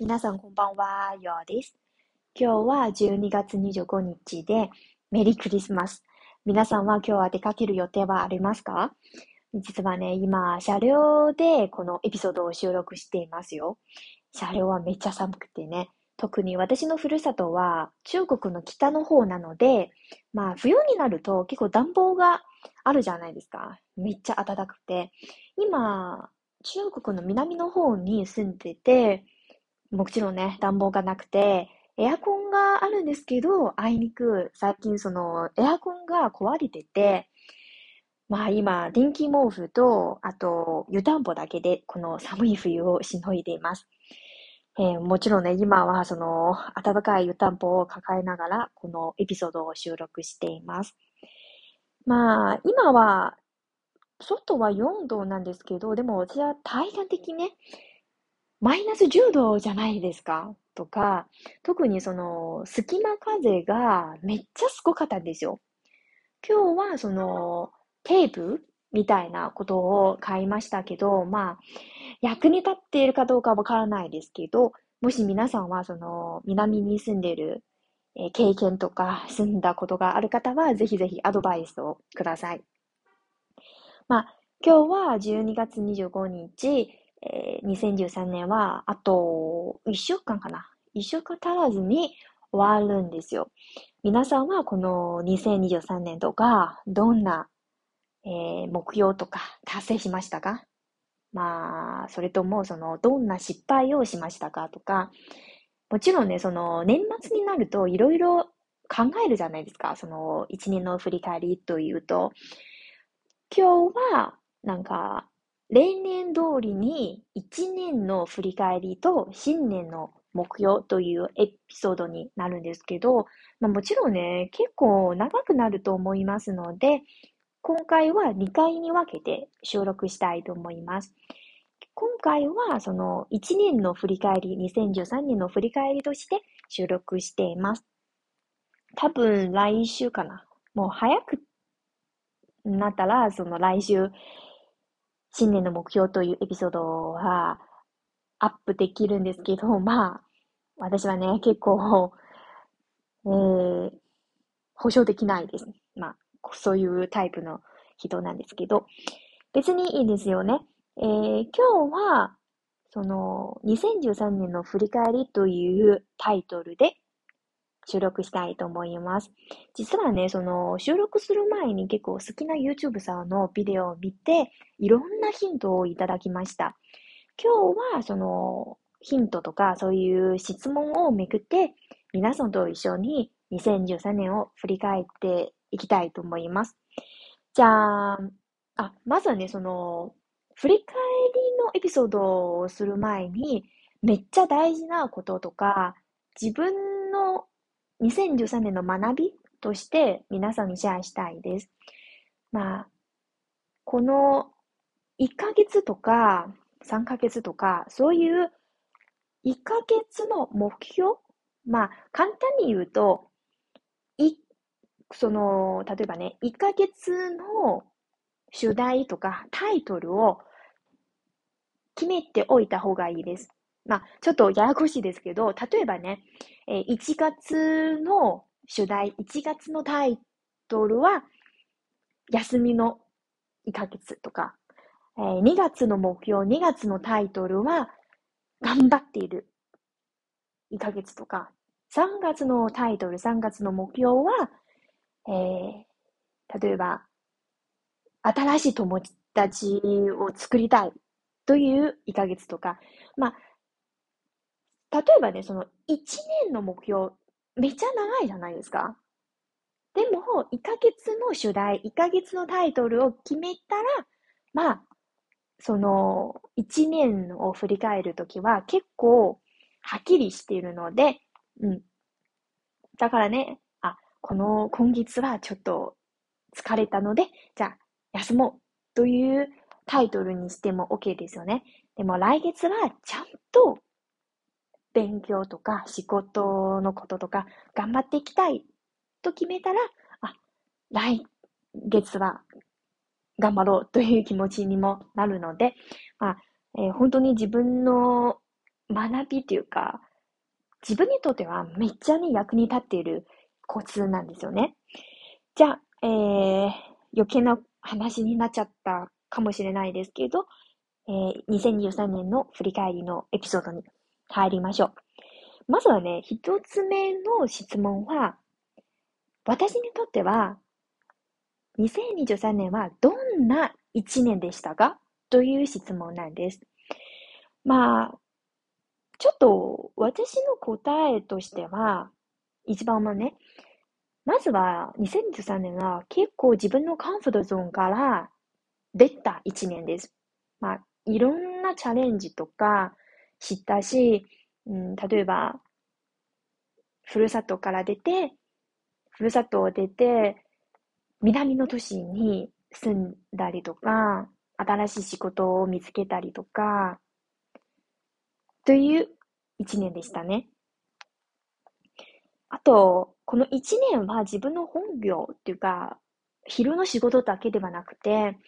皆さんこんばんは、ようです。今日は12月25日でメリークリスマス。皆さんは今日は出かける予定はありますか？実はね、今、車両でこのエピソードを収録していますよ。車両はめっちゃ寒くてね。特に私のふるさとは中国の北の方なので、まあ冬になると結構暖房があるじゃないですか。めっちゃ暖かくて。今、中国の南の方に住んでて、もちろんね、暖房がなくて、エアコンがあるんですけど、あいにく最近そのエアコンが壊れてて、まあ今、電気毛布と、あと湯たんぽだけでこの寒い冬をしのいでいます。えー、もちろんね、今はその暖かい湯たんぽを抱えながら、このエピソードを収録しています。まあ、今は、外は4度なんですけど、でも私は体感的ね、マイナス10度じゃないですか？とか、特にその、隙間風がめっちゃすごかったんですよ。今日はその、テープみたいなことを買いましたけど、まあ、役に立っているかどうかわからないですけど、もし皆さんはその、南に住んでいる経験とか住んだことがある方は、ぜひぜひアドバイスをください。まあ、今日は12月25日、えー、2013年は、あと1週間かな ?1 週間足らずに終わるんですよ。皆さんはこの2023年とか、どんな、えー、目標とか達成しましたか？まあ、それとも、その、どんな失敗をしましたかとか、もちろんね、その、年末になるといろいろ考えるじゃないですか。その、一年の振り返りというと、今日は、なんか、例年通りに一年の振り返りと新年の目標というエピソードになるんですけど、まあ、もちろんね、結構長くなると思いますので、今回は2回に分けて収録したいと思います。今回はその1年の振り返り、2013年の振り返りとして収録しています。多分来週かな。もう早くなったら、その来週、新年の目標というエピソードはアップできるんですけど、まあ、私はね、結構、えー、保証できないです。まあ、そういうタイプの人なんですけど、別にいいですよね。えー、今日は、その、2013年の振り返りというタイトルで収録したいと思います。実はね、その、収録する前に結構好きな YouTube さんのビデオを見て、いろんなヒントをいただきました。今日は、その、ヒントとか、そういう質問をめくって、皆さんと一緒に2013年を振り返っていきたいと思います。じゃあ、あ、まずはね、その、振り返りのエピソードをする前に、めっちゃ大事なこととか、自分2013年の学びとして皆さんにシェアしたいです。まあ、この1ヶ月とか3ヶ月とか、そういう1ヶ月の目標まあ、簡単に言うと、い、その、例えばね、1ヶ月の主題とかタイトルを決めておいた方がいいです。まあ、ちょっとややこしいですけど、例えばね、え1月の主題、1月のタイトルは、休みの1ヶ月とか、えー、2月の目標、2月のタイトルは、頑張っている1ヶ月とか、3月のタイトル、3月の目標は、えー、例えば、新しい友達を作りたいという1ヶ月とか、まあ、例えばね、その1年の目標、めっちゃ長いじゃないですか。でも、1ヶ月の主題、1ヶ月のタイトルを決めたら、まあ、その1年を振り返るときは結構はっきりしているので、うん。だからね、あ、この今月はちょっと疲れたので、じゃあ休もうというタイトルにしても OK ですよね。でも来月はちゃんと勉強とか仕事のこととか頑張っていきたいと決めたら、あ、来月は頑張ろうという気持ちにもなるので、まあえー、本当に自分の学びというか、自分にとってはめっちゃね、役に立っているコツなんですよね。じゃあ、えー、余計な話になっちゃったかもしれないですけど、えー、2023年の振り返りのエピソードに入りましょう。まずはね、一つ目の質問は、私にとっては、2023年はどんな一年でしたか？という質問なんです。まあ、ちょっと私の答えとしては、一番はね、まずは2023年は結構自分のカンフォートゾーンから出た一年です。まあ、いろんなチャレンジとか知ったし、うん、例えば、ふるさとから出て、ふるさとを出て、南の都市に住んだりとか、新しい仕事を見つけたりとか、という一年でしたね。あと、この一年は自分の本業っていうか、昼の仕事だけではなくて、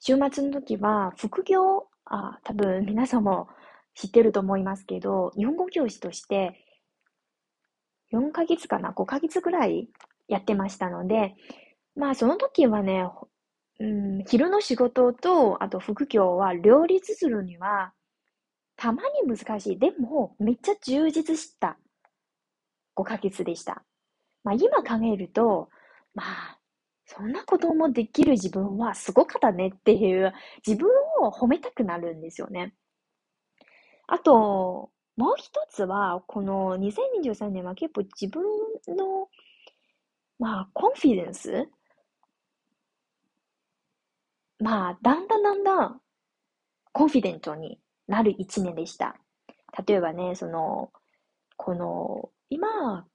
週末の時は副業、あ、多分皆さんも知ってると思いますけど、日本語教師として4ヶ月かな ?5 ヶ月ぐらいやってましたので、まあその時はね、うん、昼の仕事と、あと副業は両立するには、たまに難しい。でも、めっちゃ充実した5ヶ月でした。まあ今考えると、まあ、そんなこともできる自分はすごかったねっていう、自分を褒めたくなるんですよね。あと、もう一つは、この2023年は結構自分の、まあ、コンフィデンスまあ、だんだんだんだん、コンフィデントになる一年でした。例えばね、その、この、今、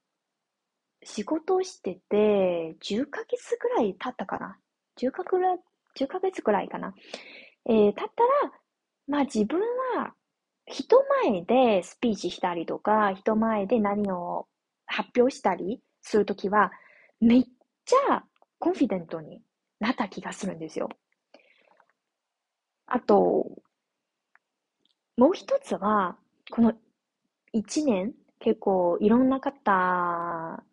仕事をしてて、10ヶ月ぐらい経ったかな ?10 ヶぐらい、10ヶ月ぐらいかなえー、経ったら、まあ自分は人前でスピーチしたりとか、人前で何を発表したりするときは、めっちゃコンフィデントになった気がするんですよ。あと、もう一つは、この一年、結構いろんな方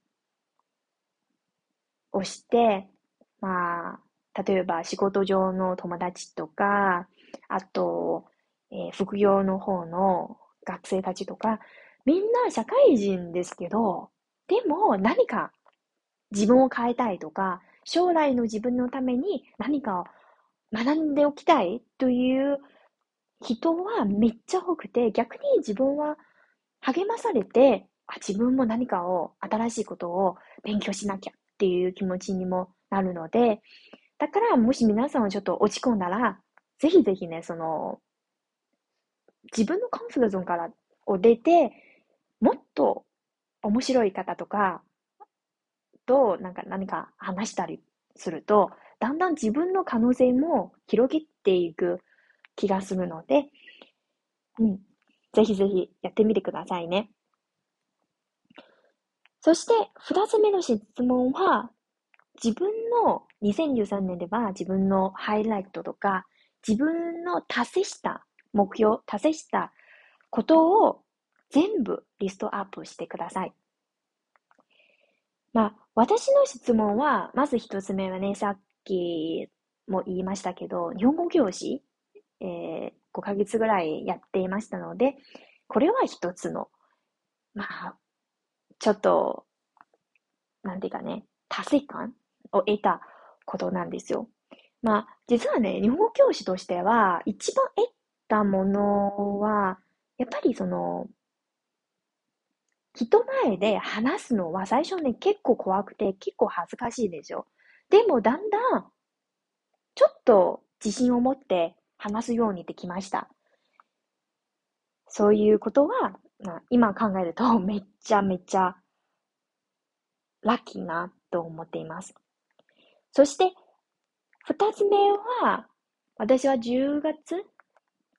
をして、まあ、例えば仕事上の友達とか、あと、えー、副業の方の学生たちとか、みんな社会人ですけど、でも何か自分を変えたいとか、将来の自分のために何かを学んでおきたいという人はめっちゃ多くて、逆に自分は励まされて、あ自分も何かを、新しいことを勉強しなきゃっていう気持ちにもなるので、だからもし皆さんはちょっと落ち込んだら、ぜひぜひね、その、自分のコンフィゾーンからを出て、もっと面白い方とかとなんか何か話したりすると、だんだん自分の可能性も広げていく気がするので、うん。ぜひぜひやってみてくださいね。そして、二つ目の質問は、自分の2013年では自分のハイライトとか、自分の達成した目標、達成したことを全部リストアップしてください。まあ、私の質問は、まず一つ目はね、さっきも言いましたけど、日本語教師、えー、5ヶ月ぐらいやっていましたので、これは一つの、まあ、ちょっと、なんていうかね、達成感を得たことなんですよ。まあ、実はね、日本語教師としては、一番得たものは、やっぱりその、人前で話すのは最初ね、結構怖くて、結構恥ずかしいですよ。でも、だんだん、ちょっと自信を持って話すようにできました。そういうことは、まあ、今考えると めっちゃめちゃラッキーなと思っています。そして、二つ目は、私は10月、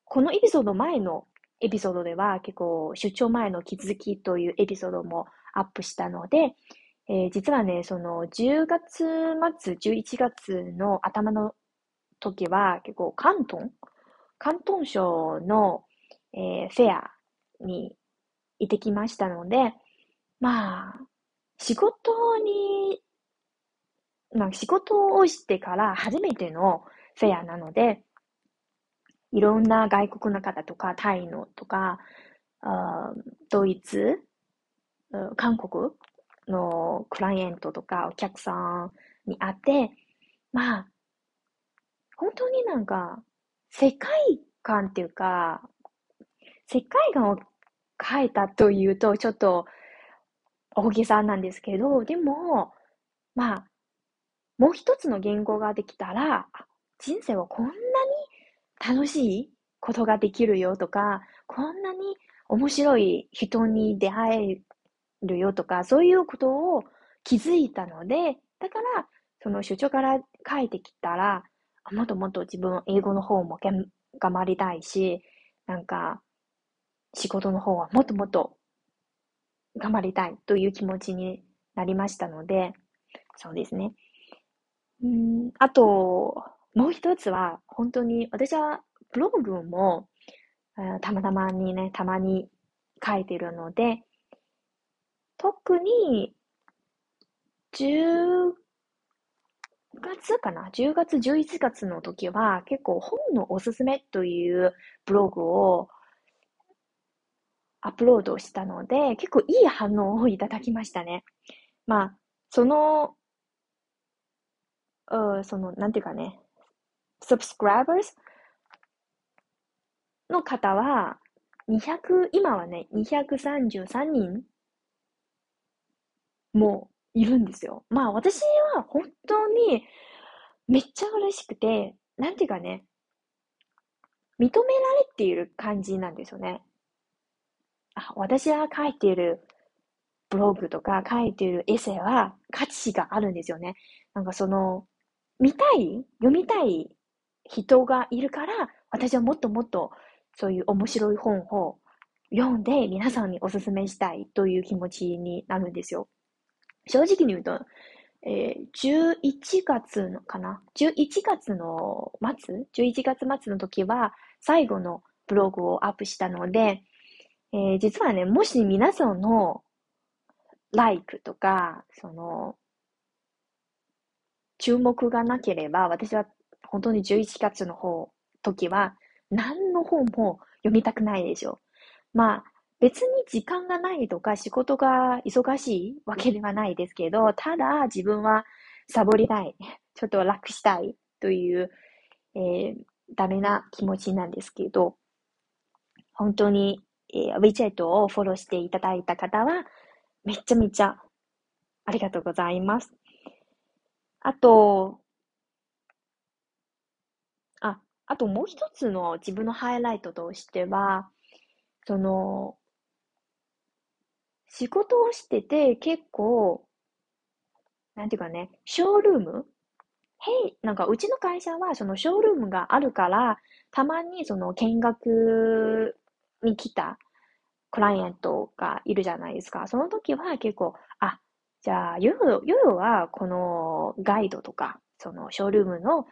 このエピソード前のエピソードでは結構出張前の気づきというエピソードもアップしたので、えー、実はね、その10月末、11月の頭の時は結構関東関東省の、えー、フェアに行ってきましたので、まあ、仕事に、まあ仕事をしてから初めてのフェアなので、いろんな外国の方とか、タイのとか、ドイツ、韓国のクライアントとかお客さんに会って、まあ、本当になんか、世界観っていうか、世界観を変えたというと、ちょっと大げさなんですけど、でも、まあ、もう一つの言語ができたら、人生はこんなに楽しいことができるよとか、こんなに面白い人に出会えるよとか、そういうことを気づいたので、だから、その出張から帰ってきたら、もっともっと自分英語の方も頑張りたいし、なんか、仕事の方はもっともっと頑張りたいという気持ちになりましたので、そうですね。うん、あと、もう一つは、本当に、私はブログも、たまたまにね、たまに書いてるので、特に、10月かな ?10 月、11月の時は結構本のおすすめというブログをアップロードしたので、結構いい反応をいただきましたね。まあ、その、うその、なんていうかね、subscribers の方は、200、今はね、233人もいるんですよ。まあ私は本当にめっちゃ嬉しくて、なんていうかね、認められている感じなんですよね。あ、私が書いているブログとか書いているエッセイは価値があるんですよね。なんかその、見たい読みたい人がいるから、私はもっともっとそういう面白い本を読んで皆さんにお勧めしたいという気持ちになるんですよ。正直に言うと、えー、11月のかな ?11 月の末 ?11 月末の時は最後のブログをアップしたので、えー、実はね、もし皆さんの like とか、その、注目がなければ、私は本当に11月の方、時は、何の本も読みたくないでしょう。まあ、別に時間がないとか仕事が忙しいわけではないですけど、ただ自分はサボりたい。ちょっと楽したいという、えー、ダメな気持ちなんですけど、本当にえー、WeChat をフォローしていただいた方は、めちゃめちゃありがとうございます。あと、あ、ともう一つの自分のハイライトとしては、その、仕事をしてて結構、なんていうかね、ショールーム？へい、なんかうちの会社はそのショールームがあるから、たまにその見学に来たクライアントがいるじゃないですか。その時は結構、あ、じゃあ、夜、夜はこのガイドとか、そのショールームの、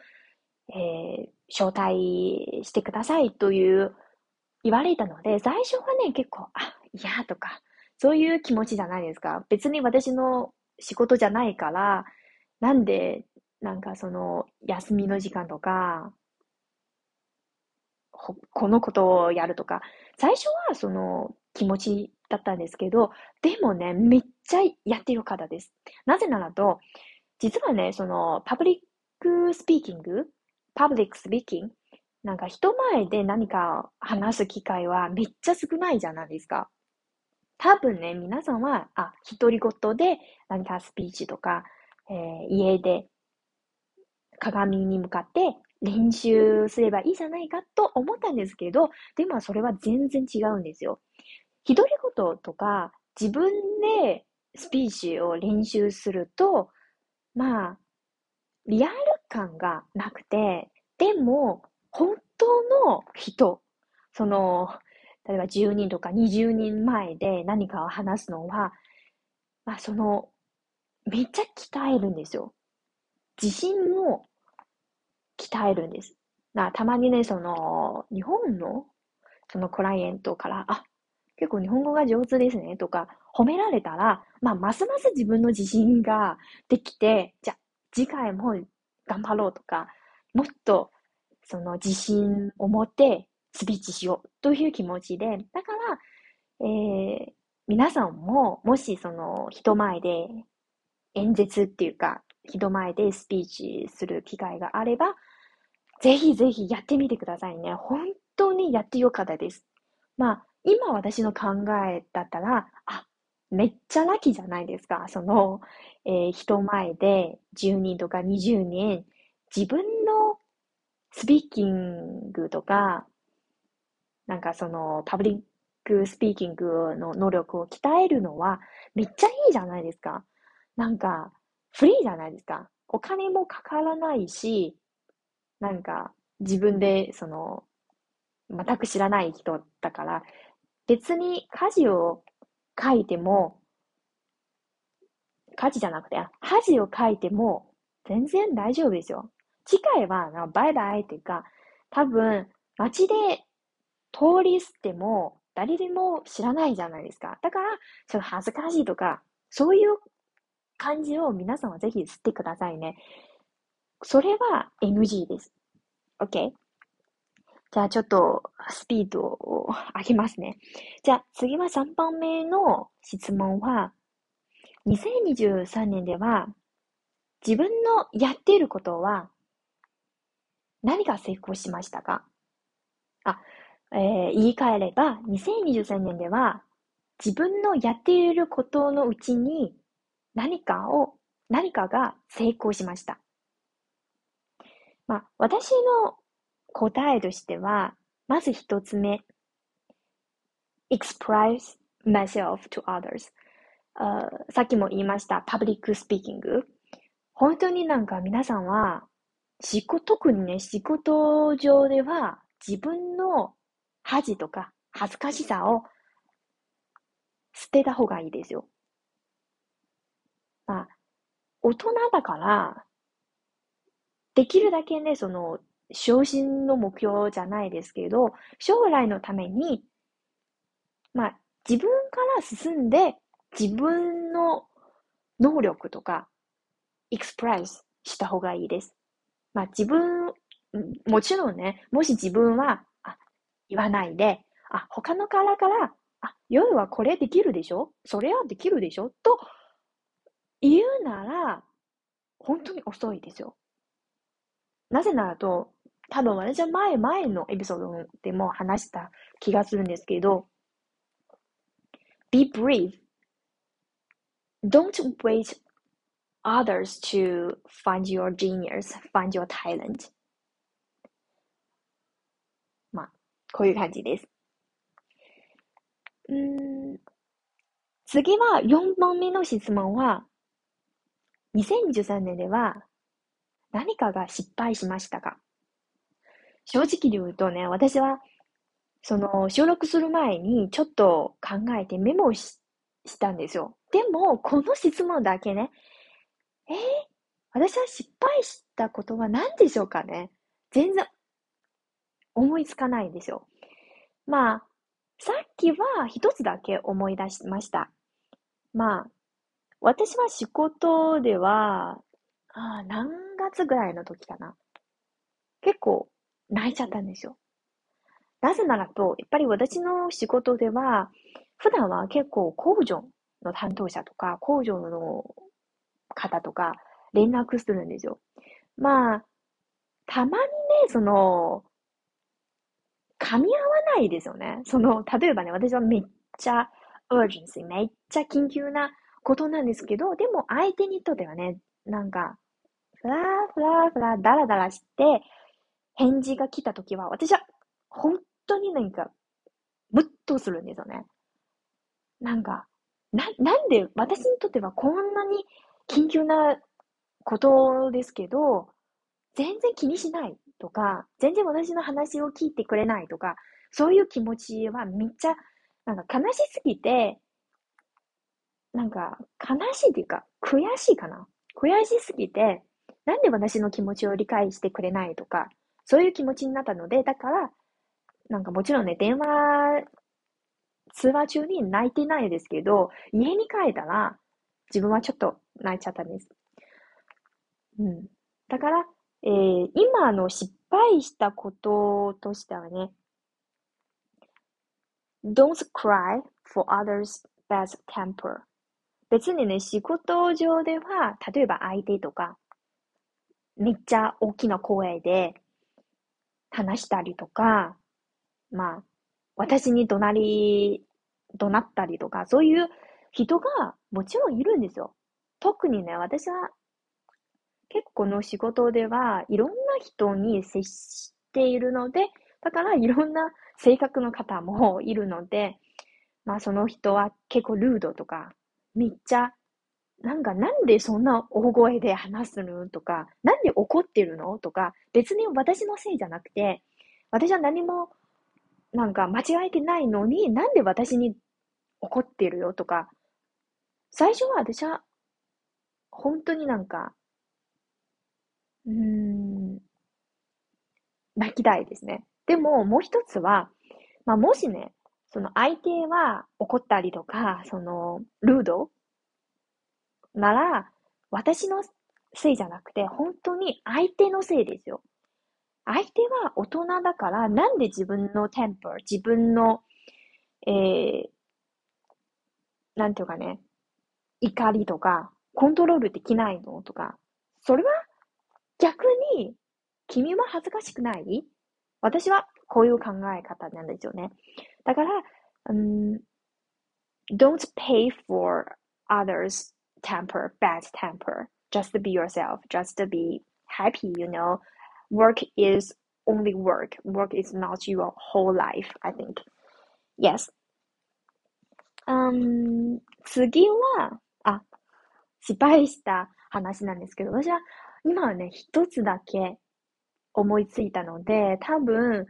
えー、招待してくださいという言われたので、最初はね、結構、あ、嫌とか、そういう気持ちじゃないですか。別に私の仕事じゃないから、なんで、なんかその、休みの時間とか、このことをやるとか、最初はその気持ちだったんですけど、でもね、めっちゃやってる方です。なぜならと、実はね、その public speaking、public speaking、なんか人前で何か話す機会はめっちゃ少ないじゃないですか。多分ね、皆さんは、あ、独り言で何かスピーチとか、えー、家で鏡に向かって練習すればいいじゃないかと思ったんですけど、でもそれは全然違うんですよ。独り言とか自分でスピーチを練習すると、まあ、リアル感がなくて、でも、本当の人、その、例えば10人とか20人前で何かを話すのは、まあ、その、めっちゃ鍛えるんですよ。自信も鍛えるんです。なたまにね、その、日本の、そのクライアントから、あ、結構日本語が上手ですねとか褒められたら、まあ、ますます自分の自信ができて、じゃあ次回も頑張ろうとか、もっとその自信を持ってスピーチしようという気持ちで、だから、えー、皆さんももしその人前で演説っていうか、人前でスピーチする機会があれば、ぜひぜひやってみてくださいね。本当にやってよかったです。まあ、今私の考えだったら、あ、めっちゃラッキじゃないですか。その、えー、人前で10人とか20人、自分のスピーキングとか、なんかその、 public speaking の能力を鍛えるのは、めっちゃいいじゃないですか。なんか、フリーじゃないですか。お金もかからないし、なんか、自分で、その、全く知らない人だから、別に恥を書いても、家事じゃなくて、恥を書いても、全然大丈夫ですよ。次回は、バイバイっていうか、多分、街で通り捨ても、誰でも知らないじゃないですか。だから、ちょっと恥ずかしいとか、そういう感じを皆さんはぜひ吸ってくださいね。それは NG です。OK? じゃあちょっとスピードを上げますね。じゃあ次は3番目の質問は、2023年では自分のやっていることは何が成功しましたか？あ、えー、言い換えれば、2023年では自分のやっていることのうちに何かを、何かが成功しました。まあ、私の答えとしては、まず一つ目、express myself to others、さっきも言いました、 public speaking。本当になんか皆さんは、仕事、特にね、仕事上では自分の恥とか恥ずかしさを捨てた方がいいですよ。まあ、大人だから、できるだけね、その、昇進の目標じゃないですけど、将来のために、まあ、自分から進んで、自分の能力とか、エクスプレスした方がいいです。まあ、自分、もちろんね、もし自分は、あ、言わないで、あ、他のからから、あ、夜はこれできるでしょ？それはできるでしょ？と言うなら、本当に遅いですよ。なぜならと、多分私は前、前のエピソードでも話した気がするんですけど、be brave. Don't wait others to find your genius, find your talent. まあ、こういう感じです。うん、次は4番目の質問は、2023年では何かが失敗しましたか？正直に言うとね、私は、その、収録する前にちょっと考えてメモししたんですよ。でも、この質問だけね、えー、私は失敗したことは何でしょうかね？全然思いつかないんですよ。まあ、さっきは一つだけ思い出しました。まあ、私は仕事では、あ何月ぐらいの時かな？結構泣いちゃったんですよ。なぜならと、やっぱり私の仕事では、普段は結構工場の担当者とか、工場の方とか連絡するんですよ。まあ、たまにね、その、噛み合わないですよね。その、例えばね、私はめっちゃ urgency、めっちゃ緊急なことなんですけど、でも相手にとってはね、なんか、ふらふらふら、だらだらして、返事が来たときは、私は、本当になんか、ムッとするんですよね。なんか、な、なんで、私にとってはこんなに緊急なことですけど、全然気にしないとか、全然私の話を聞いてくれないとか、そういう気持ちはめっちゃ、なんか悲しすぎて、なんか、悲しいっていうか、悔しいかな悔しすぎて、なんで私の気持ちを理解してくれないとか、そういう気持ちになったので、だから、なんかもちろんね、電話通話中に泣いてないですけど、家に帰ったら、自分はちょっと泣いちゃったんです。うん。だから、えー、今の失敗したこととしてはね、don't cry for others' bad temper. 別にね、仕事上では、例えば相手とか、めっちゃ大きな声で話したりとか、まあ、私に怒鳴り、怒鳴ったりとか、そういう人がもちろんいるんですよ。特にね、私は結構この仕事ではいろんな人に接しているので、だからいろんな性格の方もいるので、まあその人は結構ルードとか、めっちゃ、なんかなんでそんな大声で話すの？とか、なんで怒ってるの？とか、別に私のせいじゃなくて、私は何もなんか間違えてないのに、なんで私に怒ってるよ？とか、最初は私は、本当になんか、うーん、泣きたいですね。でも、もう一つは、まあ、もしね、その相手は怒ったりとか、その、ルードなら、私のせいじゃなくて、本当に相手のせいですよ。相手は大人だから、なんで自分のテンパー、自分の、えー、なんていうかね、怒りとか、コントロールできないのとか、それは逆に、君は恥ずかしくない？私はこういう考え方なんですよね。だから、うん、don't pay for others' temper, bad temper. Just be yourself. Just be happy, you know. work is only work. Work is not your whole life, I think. Yes. Um, 次は、あ、失敗した話なんですけど、私は今はね、一つだけ思いついたので、多分、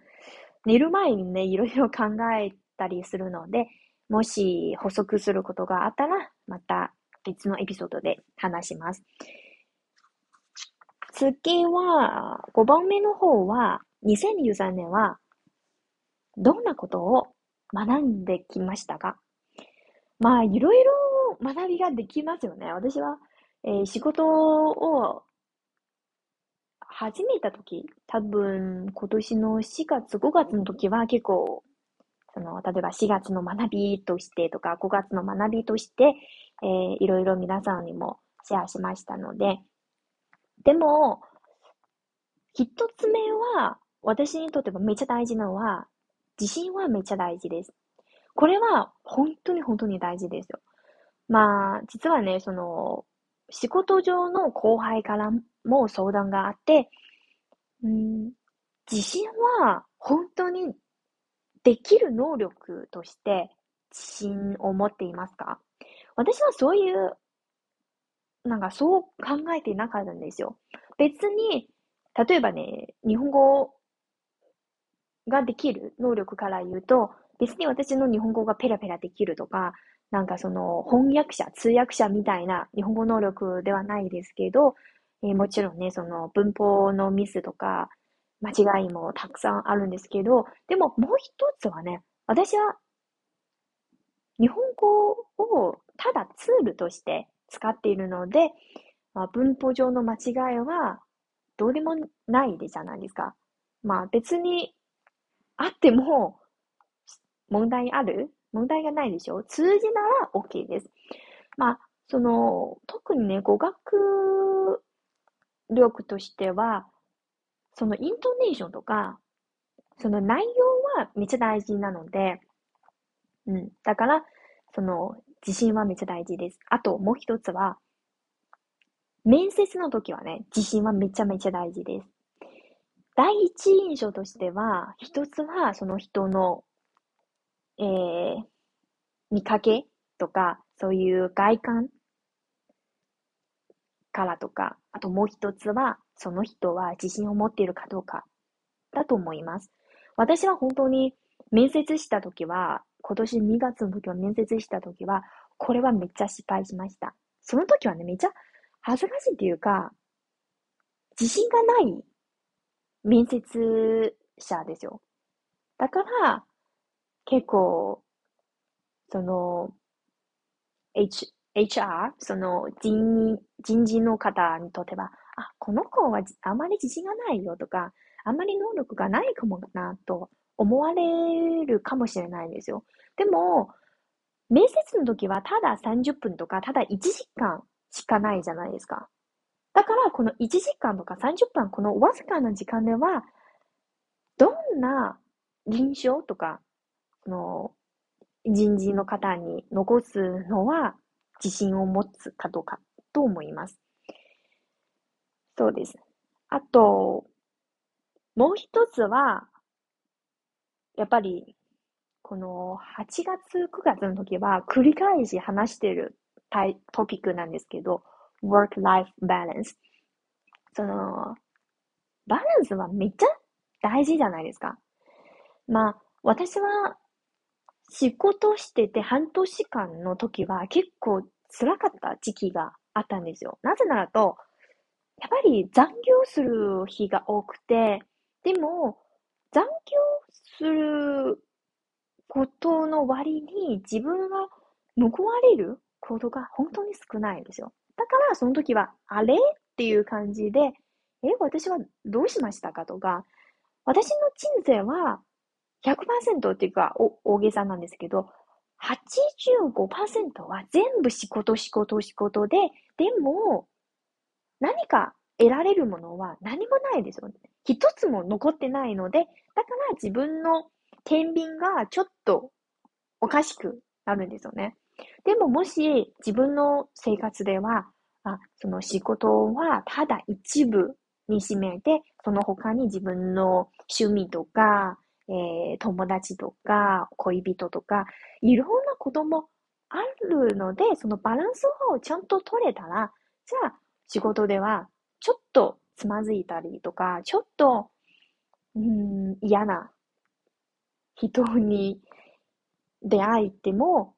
寝る前にね、いろいろ考えたりするので、もし補足することがあったら、また別のエピソードで話します。次は、5番目の方は、2023年は、どんなことを学んできましたか？まあ、いろいろ学びができますよね。私は、えー、仕事を始めたとき、多分今年の4月、5月の時は結構、その、例えば4月の学びとしてとか、5月の学びとして、えー、いろいろ皆さんにもシェアしましたので、でも、一つ目は、私にとってはめっちゃ大事なのは、自信はめっちゃ大事です。これは本当に本当に大事ですよ。まあ、実はね、その、仕事上の後輩からも相談があって、うん、自信は本当にできる能力として自信を持っていますか？私はそういうなんかそう考えていなかったんですよ。別に、例えばね、日本語ができる能力から言うと、別に私の日本語がペラペラできるとか、なんかその翻訳者、通訳者みたいな日本語能力ではないですけど、えー、もちろんね、その文法のミスとか、間違いもたくさんあるんですけど、でももう一つはね、私は日本語をただツールとして使っているので、まあ、文法上の間違いはどうでもないでじゃないですか。まあ別にあっても問題ある？問題がないでしょ？通じなら OK です。まあ、その、特にね、語学力としては、そのイントネーションとか、その内容はめっちゃ大事なので、うん。だから、その、自信はめっちゃ大事です。あと、もう一つは、面接の時はね、自信はめちゃめちゃ大事です。第一印象としては、一つはその人の、えー、見かけとか、そういう外観からとか、あともう一つは、その人は自信を持っているかどうかだと思います。私は本当に面接した時は、今年2月の時は面接した時は、これはめっちゃ失敗しました。その時はね、めっちゃ恥ずかしいっていうか、自信がない面接者ですよ。だから、結構、その、H、HR、その人人事の方にとっては、あ、この子はあまり自信がないよとか、あまり能力がないかもなと思われるかもしれないんですよ。でも、面接の時はただ30分とか、ただ1時間しかないじゃないですか。だからこの1時間とか30分、このわずかな時間では、どんな印象とか、の人事の方に残すのは自信を持つかどうかと思います。そうです。あと、もう一つは、やっぱり、この8月、9月の時は繰り返し話しているトピックなんですけど、work-life balance。その、バランスはめっちゃ大事じゃないですか。まあ、私は仕事してて半年間の時は結構辛かった時期があったんですよ。なぜならと、やっぱり残業する日が多くて、でも残業することの割に自分が報われることが本当に少ないんですよ。だからその時は、あれ？っていう感じで、え、私はどうしましたかとか、私の人生は100%っていうか、大げさなんですけど、85%は全部仕事、仕事、仕事で、でも、何か得られるものは何もないですよね。一つも残ってないので、だから自分の天秤がちょっとおかしくなるんですよね。でももし自分の生活では、あその仕事はただ一部に占めて、その他に自分の趣味とか、えー、友達とか、恋人とか、いろんなこともあるので、そのバランスをちゃんと取れたら、じゃあ仕事ではちょっとつまずいたりとか、ちょっと、うん、嫌な人に出会えても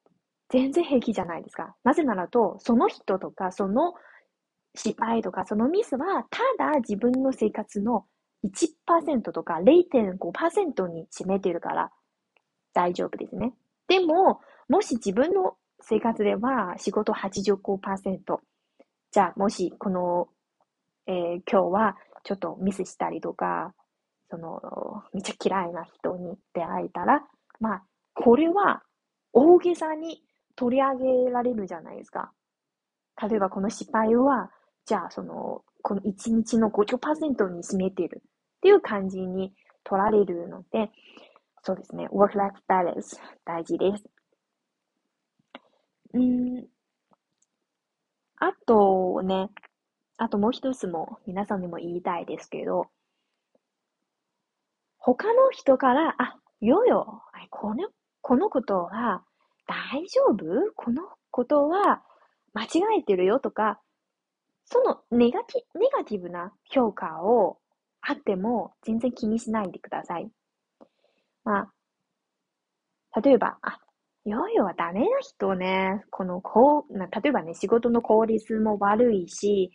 全然平気じゃないですか。なぜならと、その人とか、その失敗とか、そのミスは、ただ自分の生活の1%とか0.5%に占めてるから大丈夫ですね。でも、もし自分の生活では仕事85%、じゃあもしこの、えー、今日はちょっとミスしたりとか、その、めっちゃ嫌いな人に出会えたら、まあ、これは大げさに取り上げられるじゃないですか。例えばこの失敗は、じゃあその、この1日の50%に占めてるっていう感じに取られるので、そうですね、work-life balance 大事です。うん、あとね、あともう一つも皆さんにも言いたいですけど、他の人から、あ、よよ、この、このことは大丈夫？このことは間違えてるよとか、そのネガティネガティブな評価をあっても全然気にしないでください。まあ、例えば、あ、ヨーヨーはダメな人ね、このこう、例えばね、仕事の効率も悪いし、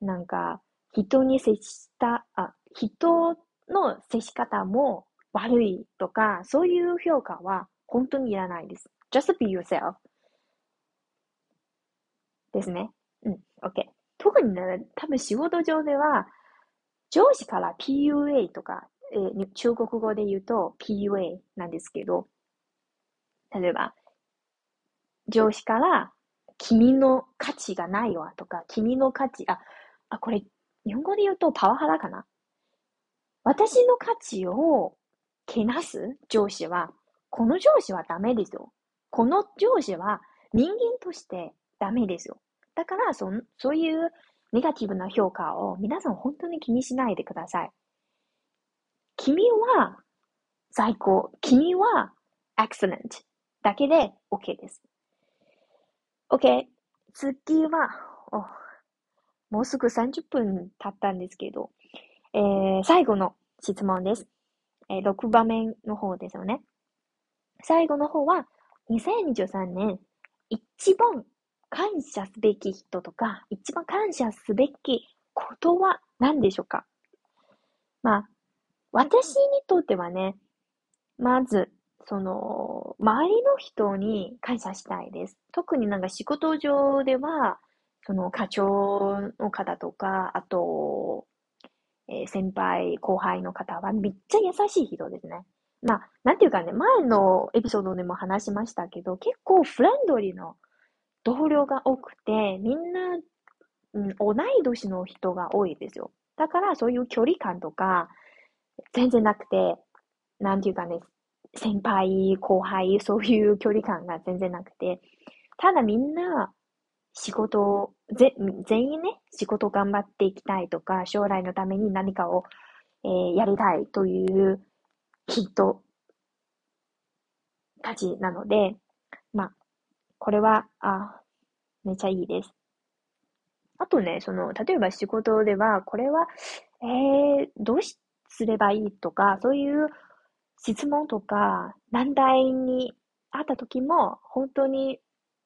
なんか、人に接した、あ、人の接し方も悪いとか、そういう評価は本当にいらないです。just be yourself. ですね。うん、OK。特にね、多分仕事上では、上司から PUA とか、えー、中国語で言うと PUA なんですけど、例えば、上司から君の価値がないわとか、君の価値、あ、あ、これ、日本語で言うとパワハラかな？私の価値をけなす上司は、この上司はダメですよ。この上司は人間としてダメですよ。だから、そ、そういうネガティブな評価を皆さん本当に気にしないでください。君は最高。君は excellent だけで OK です。OK。次は、もうすぐ30分経ったんですけど、えー、最後の質問です。えー、6番目の方ですよね。最後の方は、2023年、一番感謝すべき人とか、一番感謝すべきことは何でしょうか？まあ、私にとってはね、まず、その、周りの人に感謝したいです。特になんか仕事上では、その課長の方とか、あと、えー先輩、後輩の方はめっちゃ優しい人ですね。まあ、なんていうかね、前のエピソードでも話しましたけど、結構フレンドリーの同僚が多くて、みんな、うん、同い年の人が多いですよ。だからそういう距離感とか、全然なくて、なんていうかね、先輩、後輩、そういう距離感が全然なくて、ただみんな仕事を、ぜ、全員ね、仕事頑張っていきたいとか、将来のために何かを、えーやりたいという人たちなので、まあ、これは、あ、めちゃいいです。あとね、その、例えば仕事では、これは、えー、どうしすればいいとか、そういう質問とか難題にあった時も、本当に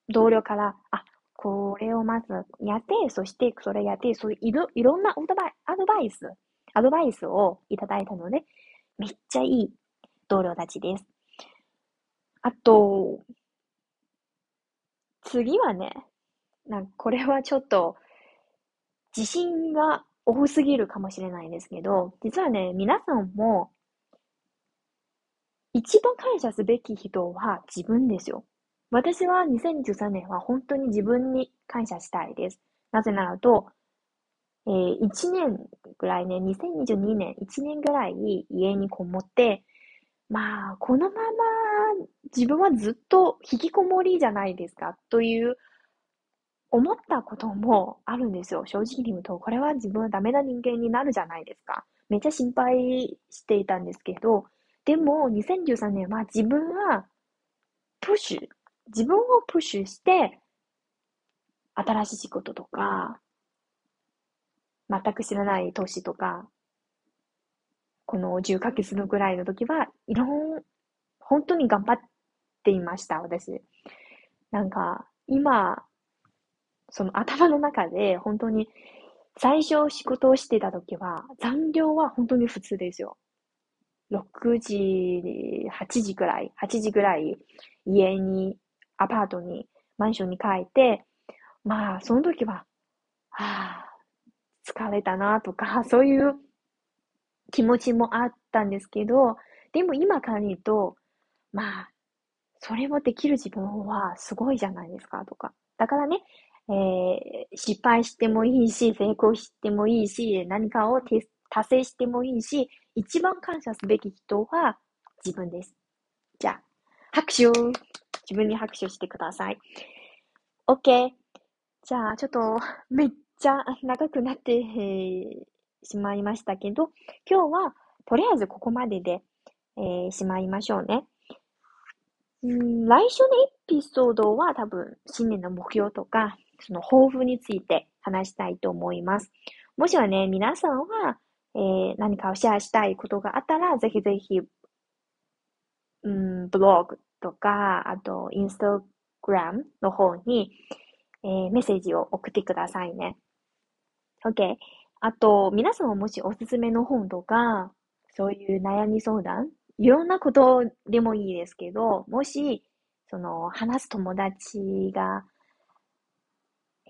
同僚から、あ、これをまずやって、そしてそれやって、そういういろいろんなアドバイス、アドバイスをいただいたので、めっちゃいい同僚たちです。あと、次はね、なんかこれはちょっと自信が多すぎるかもしれないですけど、実はね、皆さんも一番感謝すべき人は自分ですよ。私は2013年は本当に自分に感謝したいです。なぜならと、えー、1年ぐらいね、2022年1年ぐらい家にこもって、まあ、このまま自分はずっと引きこもりじゃないですかという思ったこともあるんですよ。正直に言うと、これは自分はダメな人間になるじゃないですか。めっちゃ心配していたんですけど、でも2013年は自分はプッシュ、自分をプッシュして、新しい仕事とか、全く知らない投資とか、この10ヶ月のぐらいの時は、いろん、本当に頑張っていました、私。なんか、今、その頭の中で本当に最初仕事をしてた時は残業は本当に普通ですよ。6時、8時ぐらい、8時ぐらい家に、アパートに、マンションに帰って、まあその時は、はあ、疲れたなとか、そういう気持ちもあったんですけど、でも今から言うと、まあ、それをできる自分はすごいじゃないですかとか。だからね、えー失敗してもいいし、成功してもいいし、何かを達成してもいいし、一番感謝すべき人は自分です。じゃあ、拍手自分に拍手してください。OK。じゃあ、ちょっと、めっちゃ長くなって、しまいましたけど、今日は、とりあえずここまでで、えーしまいましょうね。うん、来週のエピソードは多分、新年の目標とか、その抱負について話したいと思います。もしはね、皆さんは、えー何かをシェアしたいことがあったら、ぜひぜひ、うん、ブログとか、あと、インスタグラムの方に、えーメッセージを送ってくださいね。OK。あと、皆さんももしおすすめの本とか、そういう悩み相談、いろんなことでもいいですけど、もし、その、話す友達が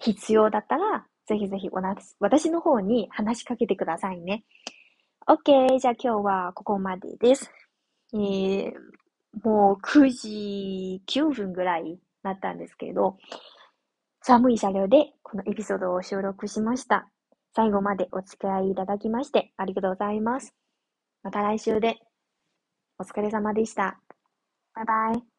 必要だったら、ぜひぜひおな私の方に話しかけてくださいね。OK。じゃあ今日はここまでです。えー、もう9時9分ぐらいになったんですけれど、寒い車両でこのエピソードを収録しました。最後までお付き合いいただきましてありがとうございます。また来週でお疲れ様でした。バイバイ。